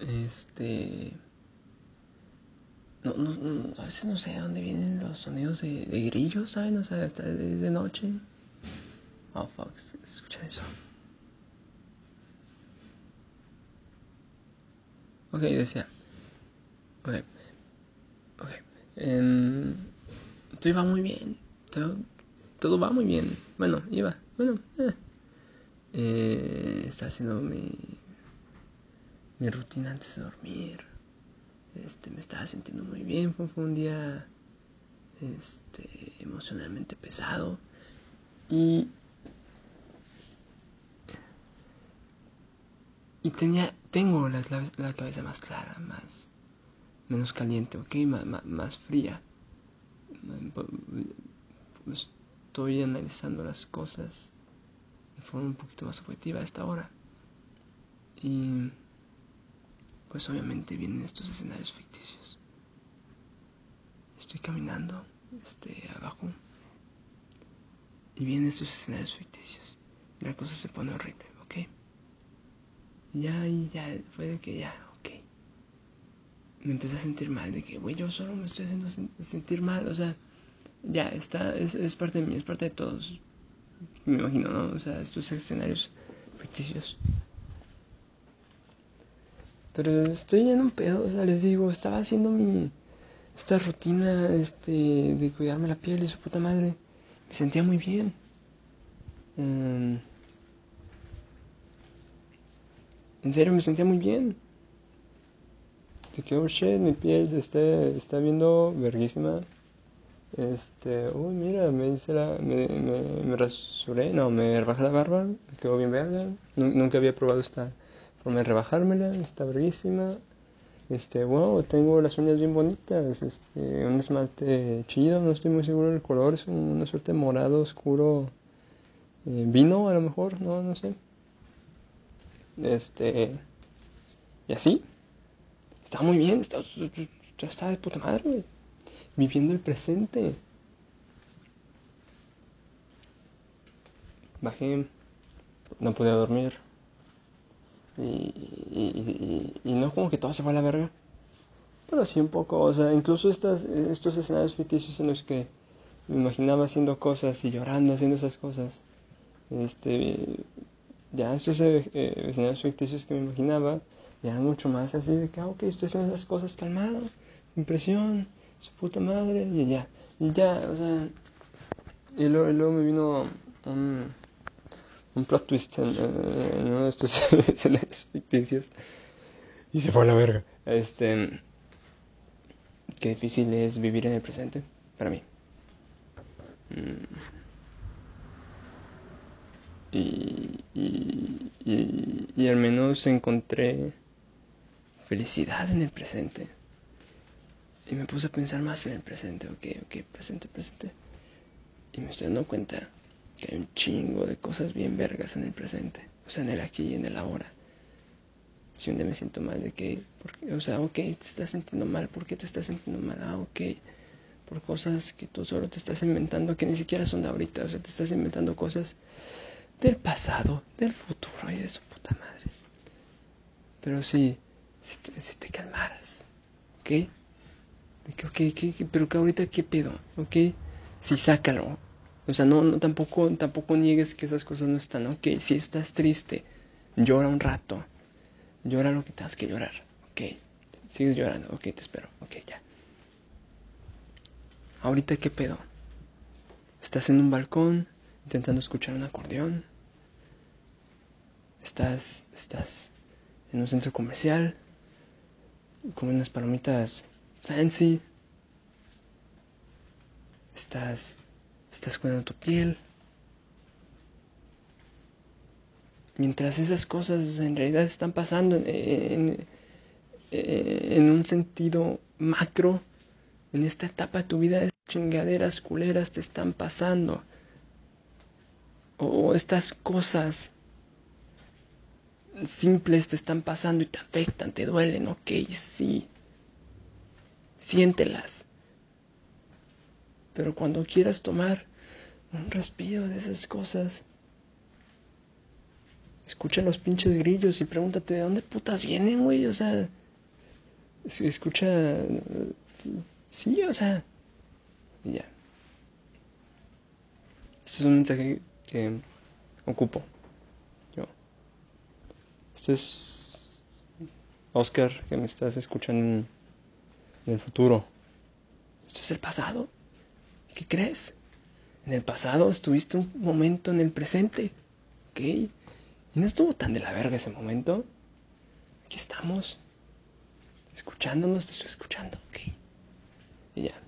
Este. No, no, a veces no sé de dónde vienen los sonidos de, grillos, ¿saben? O sea, hasta de, noche. Oh, fuck, escucha eso. Ok, decía. Ok. Ok. Um, todo iba muy bien. Todo, todo va muy bien. Bueno, iba. Bueno, eh. Eh, estaba haciendo mi, mi rutina antes de dormir. Este, me estaba sintiendo muy bien. Fue, un día este, emocionalmente pesado. Y, y tenía, tengo la, la, cabeza más clara, más, menos caliente, ¿ok? más fría. Pues, estoy analizando las cosas forma un poquito más objetiva a esta hora. Y pues obviamente vienen estos escenarios ficticios. Estoy caminando este, abajo y vienen estos escenarios ficticios. La cosa se pone horrible, ¿ok? Ya, y ya, fue de que ya, ok. Me empecé a sentir mal, de que, güey, yo solo me estoy haciendo sentir mal, o sea, ya, está, es, es parte de mí, es parte de todos me imagino, ¿no? O sea, estos escenarios ficticios. Pero estoy en un pedo, o sea, les digo, estaba haciendo mi esta rutina este de cuidarme la piel y su puta madre. Me sentía muy bien. Em, en serio, me sentía muy bien. De que, oh shit, mi piel se está, está viendo verguísima. Este, uy, mira, me hice la, me, me, me rasuré, no, me rebajé la barba, me quedó bien verga. Nunca había probado esta de rebajármela, está verguísima. Este, wow, tengo las uñas bien bonitas, este, un esmalte chido, no estoy muy seguro del color, es una suerte morado oscuro, eh, vino a lo mejor, no, no sé. Este, y así, está muy bien, está, está de puta madre, viviendo el presente. Bajé, no podía dormir. Y, y, no como que todo se fue a la verga. Pero sí un poco, o sea, incluso estas, estos escenarios ficticios en los que me imaginaba haciendo cosas y llorando haciendo esas cosas. Este, ya estos eh, escenarios ficticios que me imaginaba, eran mucho más así de que, ah, ok, estoy haciendo esas cosas calmado, impresión, su puta madre, y ya, y ya, o sea, y luego, me vino un, un plot twist en, uno de estos escenarios ficticios, y se fue a la verga. Este, qué difícil es vivir en el presente, para mí. Mm. Y, y, y, y al menos encontré felicidad en el presente. Y me puse a pensar más en el presente, ok, ok, presente, presente. Y me estoy dando cuenta que hay un chingo de cosas bien vergas en el presente. O sea, en el aquí y en el ahora. Si un día me siento mal de que, o sea, ok, te estás sintiendo mal, ¿por qué te estás sintiendo mal? Ah, ok, por cosas que tú solo te estás inventando que ni siquiera son de ahorita. O sea, te estás inventando cosas del pasado, del futuro y de su puta madre. Pero sí, si te, si te calmaras, ¿ok? ok, pero que ahorita qué pedo, ok, sí, sácalo. O sea, no, no, tampoco, tampoco niegues que esas cosas no están, ok, si estás triste, llora un rato, llora lo que tengas que llorar, ok, sigues llorando, ok, te espero, ok, ya. Ahorita qué pedo, estás en un balcón intentando escuchar un acordeón, estás, estás en un centro comercial, con unas palomitas fancy. Estás, estás cuidando tu piel. Mientras esas cosas en realidad están pasando en, un sentido macro, en esta etapa de tu vida, chingaderas culeras te están pasando. O estas cosas simples te están pasando y te afectan, te duelen, ok, sí siéntelas. Pero cuando quieras tomar un respiro de esas cosas, escucha los pinches grillos y pregúntate de dónde putas vienen, güey. O sea, escucha. Sí, o sea. ya. Este es un mensaje que ocupo. Yo. Esto es. Oscar, que me estás escuchando en, en el futuro. Esto es el pasado. ¿Qué crees? En el pasado estuviste un momento en el presente. ¿Ok? Y no estuvo tan de la verga ese momento. Aquí estamos. Escuchándonos, te estoy escuchando. ¿Ok? Y ya.